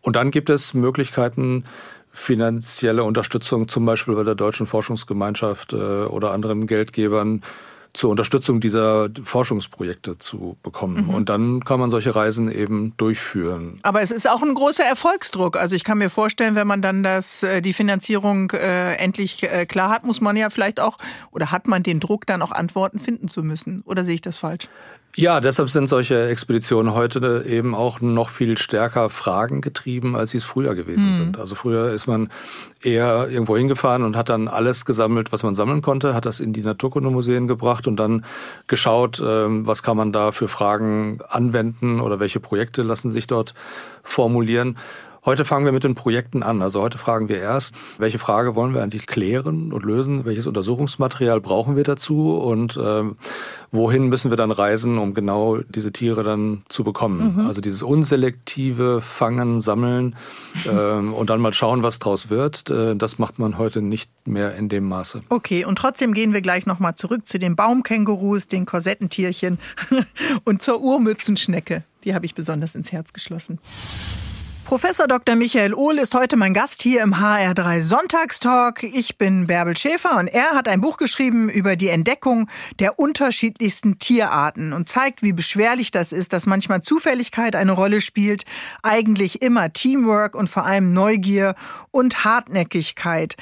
Und dann gibt es Möglichkeiten, finanzielle Unterstützung zum Beispiel bei der Deutschen Forschungsgemeinschaft äh, oder anderen Geldgebern zur Unterstützung dieser Forschungsprojekte zu bekommen. Mhm. Und dann kann man solche Reisen eben durchführen. Aber es ist auch ein großer Erfolgsdruck. Also ich kann mir vorstellen, wenn man dann das, äh, die Finanzierung äh, endlich äh, klar hat, muss man ja vielleicht auch, oder hat man den Druck, dann auch Antworten finden zu müssen. Oder sehe ich das falsch? Ja, deshalb sind solche Expeditionen heute eben auch noch viel stärker Fragen getrieben, als sie es früher gewesen mhm. sind. Also früher ist man eher irgendwo hingefahren und hat dann alles gesammelt, was man sammeln konnte, hat das in die Naturkundemuseen gebracht und dann geschaut, ähm, was kann man da für Fragen anwenden oder welche Projekte lassen sich dort formulieren. Heute fangen wir mit den Projekten an. Also heute fragen wir erst, welche Frage wollen wir eigentlich klären und lösen? Welches Untersuchungsmaterial brauchen wir dazu? Und äh, wohin müssen wir dann reisen, um genau diese Tiere dann zu bekommen? Mhm. Also dieses unselektive Fangen, Sammeln äh, und dann mal schauen, was draus wird, äh, das macht man heute nicht mehr in dem Maße. Okay, und trotzdem gehen wir gleich nochmal zurück zu den Baumkängurus, den Korsettentierchen und zur Urmützenschnecke. Die habe ich besonders ins Herz geschlossen. Professor Dr. Michael Ohl ist heute mein Gast hier im HR3 Sonntagstalk. Ich bin Bärbel Schäfer und er hat ein Buch geschrieben über die Entdeckung der unterschiedlichsten Tierarten und zeigt, wie beschwerlich das ist, dass manchmal Zufälligkeit eine Rolle spielt, eigentlich immer Teamwork und vor allem Neugier und Hartnäckigkeit.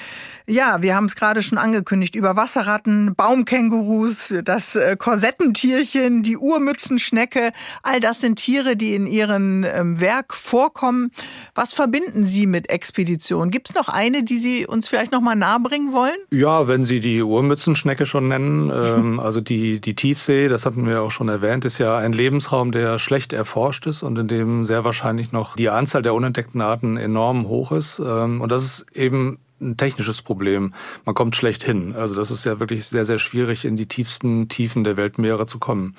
Ja, wir haben es gerade schon angekündigt, über Wasserratten, Baumkängurus, das äh, Korsettentierchen, die Urmützenschnecke, all das sind Tiere, die in ihrem ähm, Werk vorkommen. Was verbinden Sie mit Expeditionen? Gibt es noch eine, die Sie uns vielleicht noch mal nahebringen wollen? Ja, wenn Sie die Urmützenschnecke schon nennen, ähm, also die, die Tiefsee, das hatten wir auch schon erwähnt, ist ja ein Lebensraum, der schlecht erforscht ist und in dem sehr wahrscheinlich noch die Anzahl der unentdeckten Arten enorm hoch ist. Ähm, und das ist eben ein technisches Problem. Man kommt schlecht hin. Also das ist ja wirklich sehr, sehr schwierig, in die tiefsten Tiefen der Weltmeere zu kommen.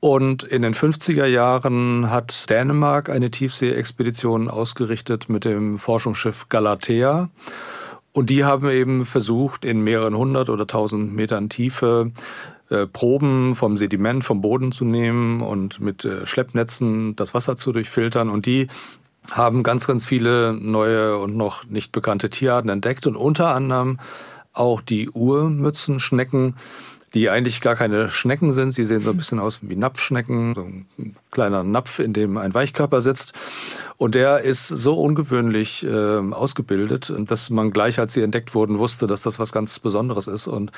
Und in den 50er Jahren hat Dänemark eine Tiefsee-Expedition ausgerichtet mit dem Forschungsschiff Galatea. Und die haben eben versucht, in mehreren hundert oder tausend Metern Tiefe äh, Proben vom Sediment vom Boden zu nehmen und mit äh, Schleppnetzen das Wasser zu durchfiltern. Und die haben ganz, ganz viele neue und noch nicht bekannte Tierarten entdeckt und unter anderem auch die Urmützenschnecken, die eigentlich gar keine Schnecken sind. Sie sehen so ein bisschen aus wie Napfschnecken, so ein kleiner Napf, in dem ein Weichkörper sitzt. Und der ist so ungewöhnlich äh, ausgebildet, dass man gleich, als sie entdeckt wurden, wusste, dass das was ganz Besonderes ist. Und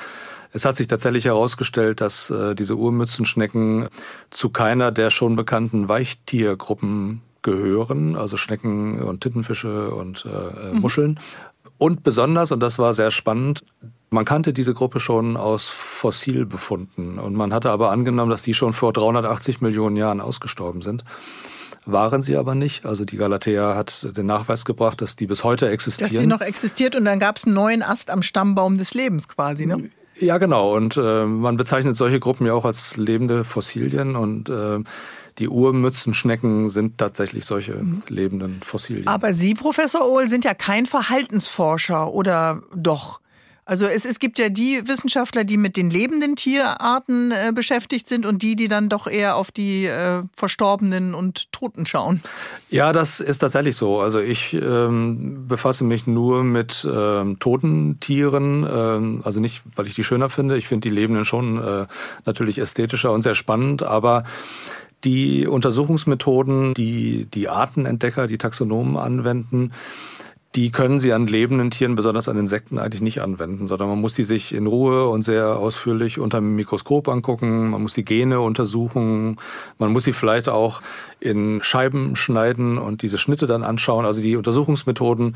es hat sich tatsächlich herausgestellt, dass äh, diese Urmützenschnecken zu keiner der schon bekannten Weichtiergruppen gehören, also Schnecken und Tintenfische und äh, mhm. Muscheln. Und besonders, und das war sehr spannend, man kannte diese Gruppe schon aus Fossilbefunden und man hatte aber angenommen, dass die schon vor 380 Millionen Jahren ausgestorben sind. Waren sie aber nicht. Also die Galatea hat den Nachweis gebracht, dass die bis heute existieren. Dass die noch existiert und dann gab es einen neuen Ast am Stammbaum des Lebens quasi, ne? Ja, genau. Und äh, man bezeichnet solche Gruppen ja auch als lebende Fossilien und äh, die Urmützenschnecken sind tatsächlich solche mhm. lebenden Fossilien. Aber Sie, Professor Ohl, sind ja kein Verhaltensforscher oder doch? Also es, es gibt ja die Wissenschaftler, die mit den lebenden Tierarten äh, beschäftigt sind und die, die dann doch eher auf die äh, Verstorbenen und Toten schauen. Ja, das ist tatsächlich so. Also ich ähm, befasse mich nur mit ähm, toten Tieren. Ähm, also nicht, weil ich die schöner finde. Ich finde die Lebenden schon äh, natürlich ästhetischer und sehr spannend, aber die Untersuchungsmethoden, die die Artenentdecker, die Taxonomen anwenden, die können sie an lebenden Tieren, besonders an Insekten, eigentlich nicht anwenden, sondern man muss die sich in Ruhe und sehr ausführlich unter dem Mikroskop angucken, man muss die Gene untersuchen, man muss sie vielleicht auch in Scheiben schneiden und diese Schnitte dann anschauen. Also die Untersuchungsmethoden,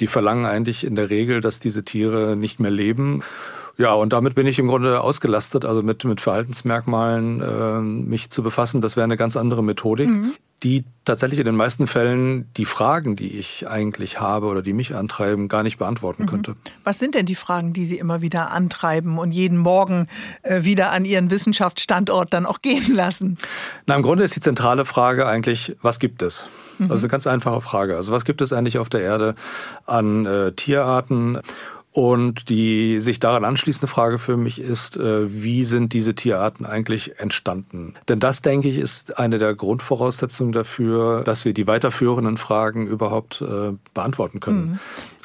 die verlangen eigentlich in der Regel, dass diese Tiere nicht mehr leben. Ja, und damit bin ich im Grunde ausgelastet, also mit, mit Verhaltensmerkmalen äh, mich zu befassen. Das wäre eine ganz andere Methodik, mhm. die tatsächlich in den meisten Fällen die Fragen, die ich eigentlich habe oder die mich antreiben, gar nicht beantworten mhm. könnte. Was sind denn die Fragen, die Sie immer wieder antreiben und jeden Morgen äh, wieder an Ihren Wissenschaftsstandort dann auch gehen lassen? Na, im Grunde ist die zentrale Frage eigentlich, was gibt es? Mhm. Das ist eine ganz einfache Frage. Also was gibt es eigentlich auf der Erde an äh, Tierarten? Und die sich daran anschließende Frage für mich ist, äh, wie sind diese Tierarten eigentlich entstanden? Denn das, denke ich, ist eine der Grundvoraussetzungen dafür, dass wir die weiterführenden Fragen überhaupt äh, beantworten können. Mhm.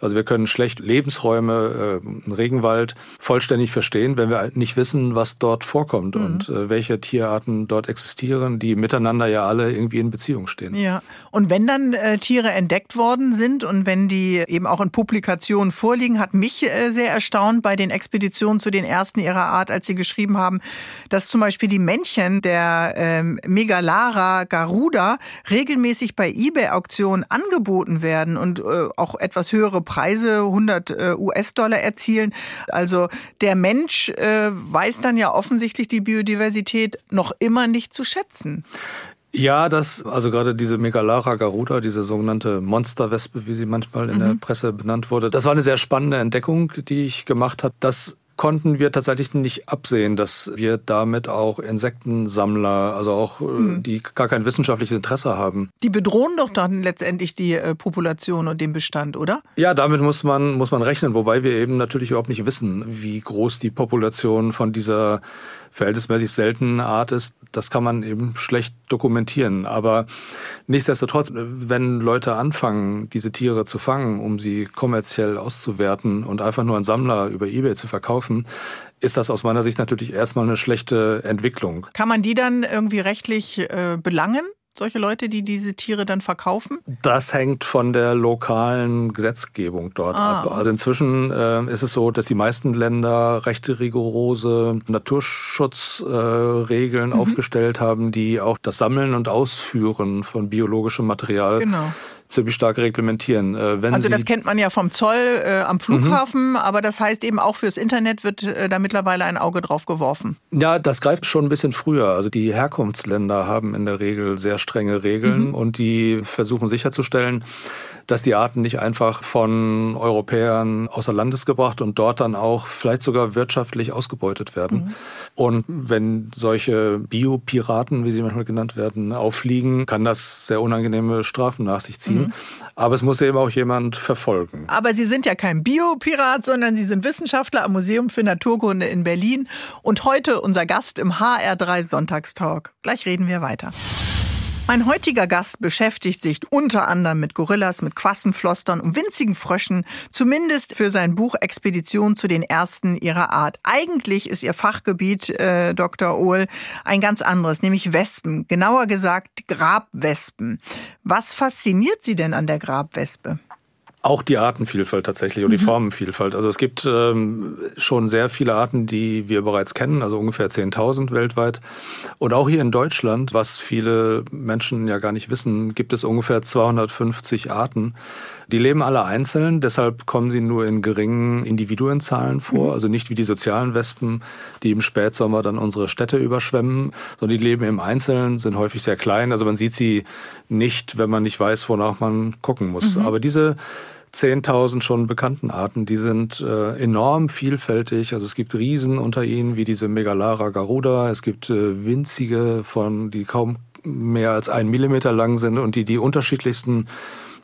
Also wir können schlecht Lebensräume, äh, Regenwald vollständig verstehen, wenn wir nicht wissen, was dort vorkommt mhm. und äh, welche Tierarten dort existieren, die miteinander ja alle irgendwie in Beziehung stehen. Ja, und wenn dann äh, Tiere entdeckt worden sind und wenn die eben auch in Publikationen vorliegen, hat mich äh, sehr erstaunt bei den Expeditionen zu den ersten ihrer Art, als sie geschrieben haben, dass zum Beispiel die Männchen der ähm, Megalara garuda regelmäßig bei eBay-Auktionen angeboten werden und äh, auch etwas höhere Preise, 100 äh, US-Dollar erzielen. Also der Mensch äh, weiß dann ja offensichtlich die Biodiversität noch immer nicht zu schätzen. Ja, das, also gerade diese Megalara garuda, diese sogenannte Monsterwespe, wie sie manchmal in mhm. der Presse benannt wurde, das war eine sehr spannende Entdeckung, die ich gemacht habe. Das konnten wir tatsächlich nicht absehen, dass wir damit auch Insektensammler, also auch mhm. die gar kein wissenschaftliches Interesse haben. Die bedrohen doch dann letztendlich die äh, Population und den Bestand, oder? Ja, damit muss man muss man rechnen, wobei wir eben natürlich überhaupt nicht wissen, wie groß die Population von dieser verhältnismäßig seltenen Art ist, das kann man eben schlecht dokumentieren. Aber nichtsdestotrotz, wenn Leute anfangen, diese Tiere zu fangen, um sie kommerziell auszuwerten und einfach nur an Sammler über Ebay zu verkaufen, ist das aus meiner Sicht natürlich erstmal eine schlechte Entwicklung. Kann man die dann irgendwie rechtlich äh, belangen? Solche Leute, die diese Tiere dann verkaufen? Das hängt von der lokalen Gesetzgebung dort ah. ab. Also inzwischen äh, ist es so, dass die meisten Länder recht rigorose Naturschutzregeln äh, mhm. aufgestellt haben, die auch das Sammeln und Ausführen von biologischem Material genau ziemlich stark reglementieren. Äh, wenn also das kennt man ja vom Zoll äh, am Flughafen, mhm. aber das heißt eben auch fürs Internet wird äh, da mittlerweile ein Auge drauf geworfen. Ja, das greift schon ein bisschen früher. Also die Herkunftsländer haben in der Regel sehr strenge Regeln mhm. und die versuchen sicherzustellen, dass die Arten nicht einfach von Europäern außer Landes gebracht und dort dann auch vielleicht sogar wirtschaftlich ausgebeutet werden. Mhm. Und wenn solche Biopiraten, wie sie manchmal genannt werden, auffliegen, kann das sehr unangenehme Strafen nach sich ziehen. Mhm. Aber es muss eben auch jemand verfolgen. Aber Sie sind ja kein Biopirat, sondern Sie sind Wissenschaftler am Museum für Naturkunde in Berlin und heute unser Gast im HR3 Sonntagstalk. Gleich reden wir weiter. Mein heutiger Gast beschäftigt sich unter anderem mit Gorillas, mit Quassenflostern und winzigen Fröschen, zumindest für sein Buch Expedition zu den ersten ihrer Art. Eigentlich ist ihr Fachgebiet, äh, Dr. Ohl, ein ganz anderes, nämlich Wespen, genauer gesagt Grabwespen. Was fasziniert Sie denn an der Grabwespe? Auch die Artenvielfalt tatsächlich und die mhm. Formenvielfalt. Also es gibt ähm, schon sehr viele Arten, die wir bereits kennen, also ungefähr 10.000 weltweit. Und auch hier in Deutschland, was viele Menschen ja gar nicht wissen, gibt es ungefähr 250 Arten. Die leben alle einzeln, deshalb kommen sie nur in geringen Individuenzahlen vor, mhm. also nicht wie die sozialen Wespen, die im Spätsommer dann unsere Städte überschwemmen, sondern die leben im Einzelnen, sind häufig sehr klein. Also man sieht sie nicht, wenn man nicht weiß, wonach man gucken muss. Mhm. Aber diese 10.000 schon bekannten Arten, die sind äh, enorm vielfältig. Also es gibt Riesen unter ihnen, wie diese Megalara garuda. Es gibt äh, winzige von, die kaum mehr als einen Millimeter lang sind und die die unterschiedlichsten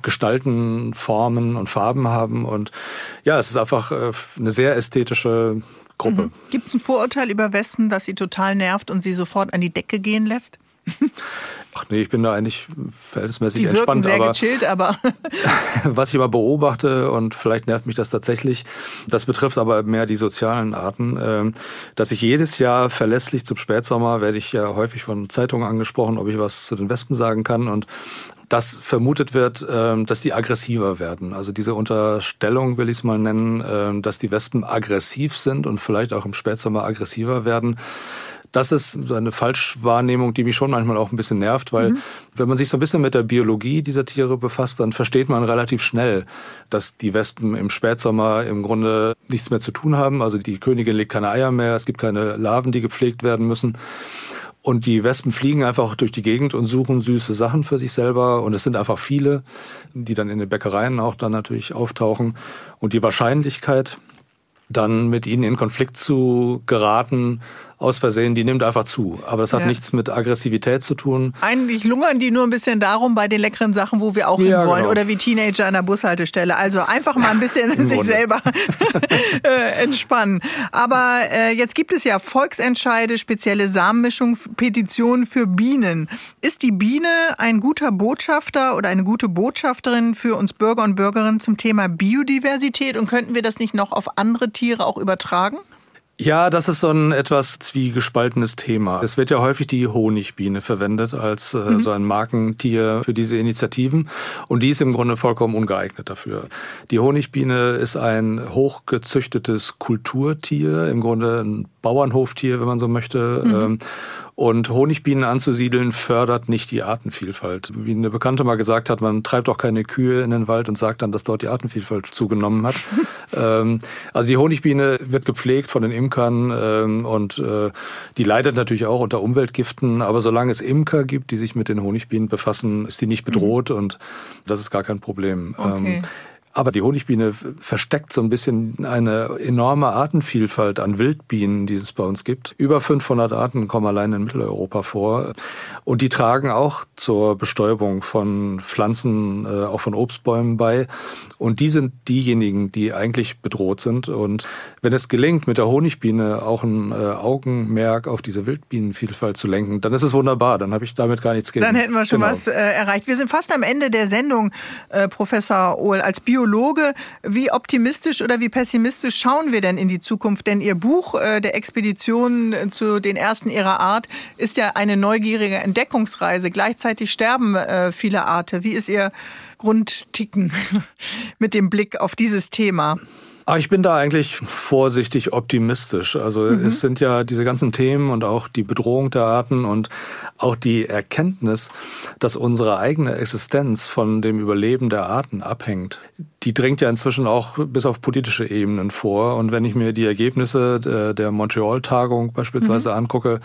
Gestalten, Formen und Farben haben. Und ja, es ist einfach äh, eine sehr ästhetische Gruppe. Mhm. Gibt es ein Vorurteil über Wespen, das sie total nervt und sie sofort an die Decke gehen lässt? Ach nee, ich bin da eigentlich verhältnismäßig Die entspannt. Sehr aber gechillt, aber was ich immer beobachte und vielleicht nervt mich das tatsächlich, das betrifft aber mehr die sozialen Arten, ähm, dass ich jedes Jahr verlässlich zum Spätsommer werde ich ja häufig von Zeitungen angesprochen, ob ich was zu den Wespen sagen kann und dass vermutet wird, ähm, dass die aggressiver werden. Also diese Unterstellung will ich es mal nennen, ähm, dass die Wespen aggressiv sind und vielleicht auch im Spätsommer aggressiver werden das ist so eine Falschwahrnehmung, die mich schon manchmal auch ein bisschen nervt, weil mhm. wenn man sich so ein bisschen mit der Biologie dieser Tiere befasst, dann versteht man relativ schnell, dass die Wespen im Spätsommer im Grunde nichts mehr zu tun haben. Also die Königin legt keine Eier mehr, es gibt keine Larven, die gepflegt werden müssen. Und die Wespen fliegen einfach durch die Gegend und suchen süße Sachen für sich selber. Und es sind einfach viele, die dann in den Bäckereien auch dann natürlich auftauchen. Und die Wahrscheinlichkeit, dann mit ihnen in Konflikt zu geraten, aus Versehen, die nimmt einfach zu. Aber das hat ja. nichts mit Aggressivität zu tun. Eigentlich lungern die nur ein bisschen darum bei den leckeren Sachen, wo wir auch ja, hinwollen. Genau. Oder wie Teenager an der Bushaltestelle. Also einfach mal ein bisschen sich Grunde. selber äh, entspannen. Aber äh, jetzt gibt es ja Volksentscheide, spezielle Samenmischung, Petitionen für Bienen. Ist die Biene ein guter Botschafter oder eine gute Botschafterin für uns Bürger und Bürgerinnen zum Thema Biodiversität? Und könnten wir das nicht noch auf andere Tiere auch übertragen? Ja, das ist so ein etwas zwiegespaltenes Thema. Es wird ja häufig die Honigbiene verwendet als äh, mhm. so ein Markentier für diese Initiativen und die ist im Grunde vollkommen ungeeignet dafür. Die Honigbiene ist ein hochgezüchtetes Kulturtier, im Grunde ein Bauernhoftier, wenn man so möchte. Mhm. Ähm, Und Honigbienen anzusiedeln fördert nicht die Artenvielfalt. Wie eine Bekannte mal gesagt hat, man treibt auch keine Kühe in den Wald und sagt dann, dass dort die Artenvielfalt zugenommen hat. ähm, also die Honigbiene wird gepflegt von den Imkern ähm, und äh, die leidet natürlich auch unter Umweltgiften. Aber solange es Imker gibt, die sich mit den Honigbienen befassen, ist sie nicht bedroht mhm. und das ist gar kein Problem. Okay. Ähm, aber die Honigbiene versteckt so ein bisschen eine enorme Artenvielfalt an Wildbienen, die es bei uns gibt. Über 500 Arten kommen allein in Mitteleuropa vor. Und die tragen auch zur Bestäubung von Pflanzen, äh, auch von Obstbäumen bei. Und die sind diejenigen, die eigentlich bedroht sind. Und wenn es gelingt, mit der Honigbiene auch ein äh, Augenmerk auf diese Wildbienenvielfalt zu lenken, dann ist es wunderbar. Dann habe ich damit gar nichts gegen. Dann hätten wir schon genau. was äh, erreicht. Wir sind fast am Ende der Sendung, äh, Professor Ohl. Als Bio Biologe. Wie optimistisch oder wie pessimistisch schauen wir denn in die Zukunft? Denn Ihr Buch äh, der Expedition zu den ersten ihrer Art ist ja eine neugierige Entdeckungsreise. Gleichzeitig sterben äh, viele Arten. Wie ist Ihr Grundticken mit dem Blick auf dieses Thema? Ah, ich bin da eigentlich vorsichtig optimistisch. Also mhm. es sind ja diese ganzen Themen und auch die Bedrohung der Arten und auch die Erkenntnis, dass unsere eigene Existenz von dem Überleben der Arten abhängt. Die dringt ja inzwischen auch bis auf politische Ebenen vor. Und wenn ich mir die Ergebnisse der Montreal-Tagung beispielsweise mhm. angucke,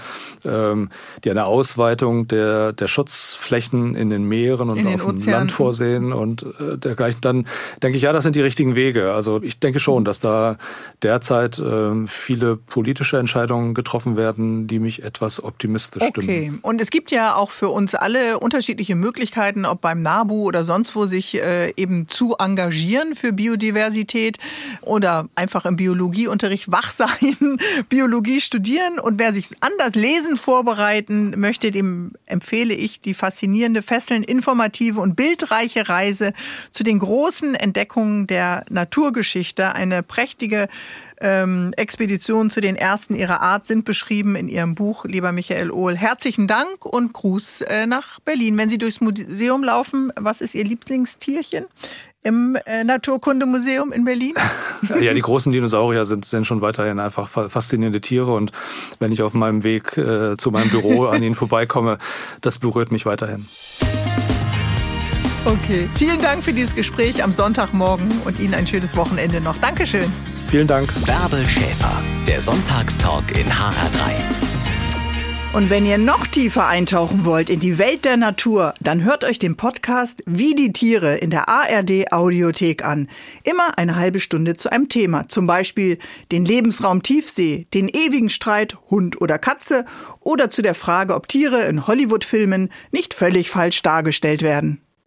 ähm, die eine Ausweitung der, der Schutzflächen in den Meeren und auf dem Land vorsehen und äh, dergleichen, dann denke ich, ja, das sind die richtigen Wege. Also ich denke schon, schon, dass da derzeit äh, viele politische Entscheidungen getroffen werden, die mich etwas optimistisch stimmen. Okay, und es gibt ja auch für uns alle unterschiedliche Möglichkeiten, ob beim NABU oder sonst wo, sich äh, eben zu engagieren für Biodiversität oder einfach im Biologieunterricht wach sein, Biologie studieren. Und wer sich anders lesen vorbereiten möchte, dem empfehle ich die faszinierende, fesselnd informative und bildreiche Reise zu den großen Entdeckungen der Naturgeschichte eine prächtige ähm, Expedition zu den ersten ihrer Art sind beschrieben in Ihrem Buch, lieber Michael Ohl. Herzlichen Dank und Gruß äh, nach Berlin. Wenn Sie durchs Museum laufen, was ist Ihr Lieblingstierchen? Im äh, Naturkundemuseum in Berlin? Ja, die großen Dinosaurier sind, sind schon weiterhin einfach faszinierende Tiere und wenn ich auf meinem Weg äh, zu meinem Büro an ihnen vorbeikomme, das berührt mich weiterhin. Okay. Vielen Dank für dieses Gespräch am Sonntagmorgen und Ihnen ein schönes Wochenende noch. Dankeschön. Vielen Dank. Bärbel Schäfer, der Sonntagstalk in HR3. Und wenn ihr noch tiefer eintauchen wollt in die Welt der Natur, dann hört euch den Podcast Wie die Tiere in der ARD Audiothek an. Immer eine halbe Stunde zu einem Thema. Zum Beispiel den Lebensraum Tiefsee, den ewigen Streit Hund oder Katze oder zu der Frage, ob Tiere in Hollywood-Filmen nicht völlig falsch dargestellt werden.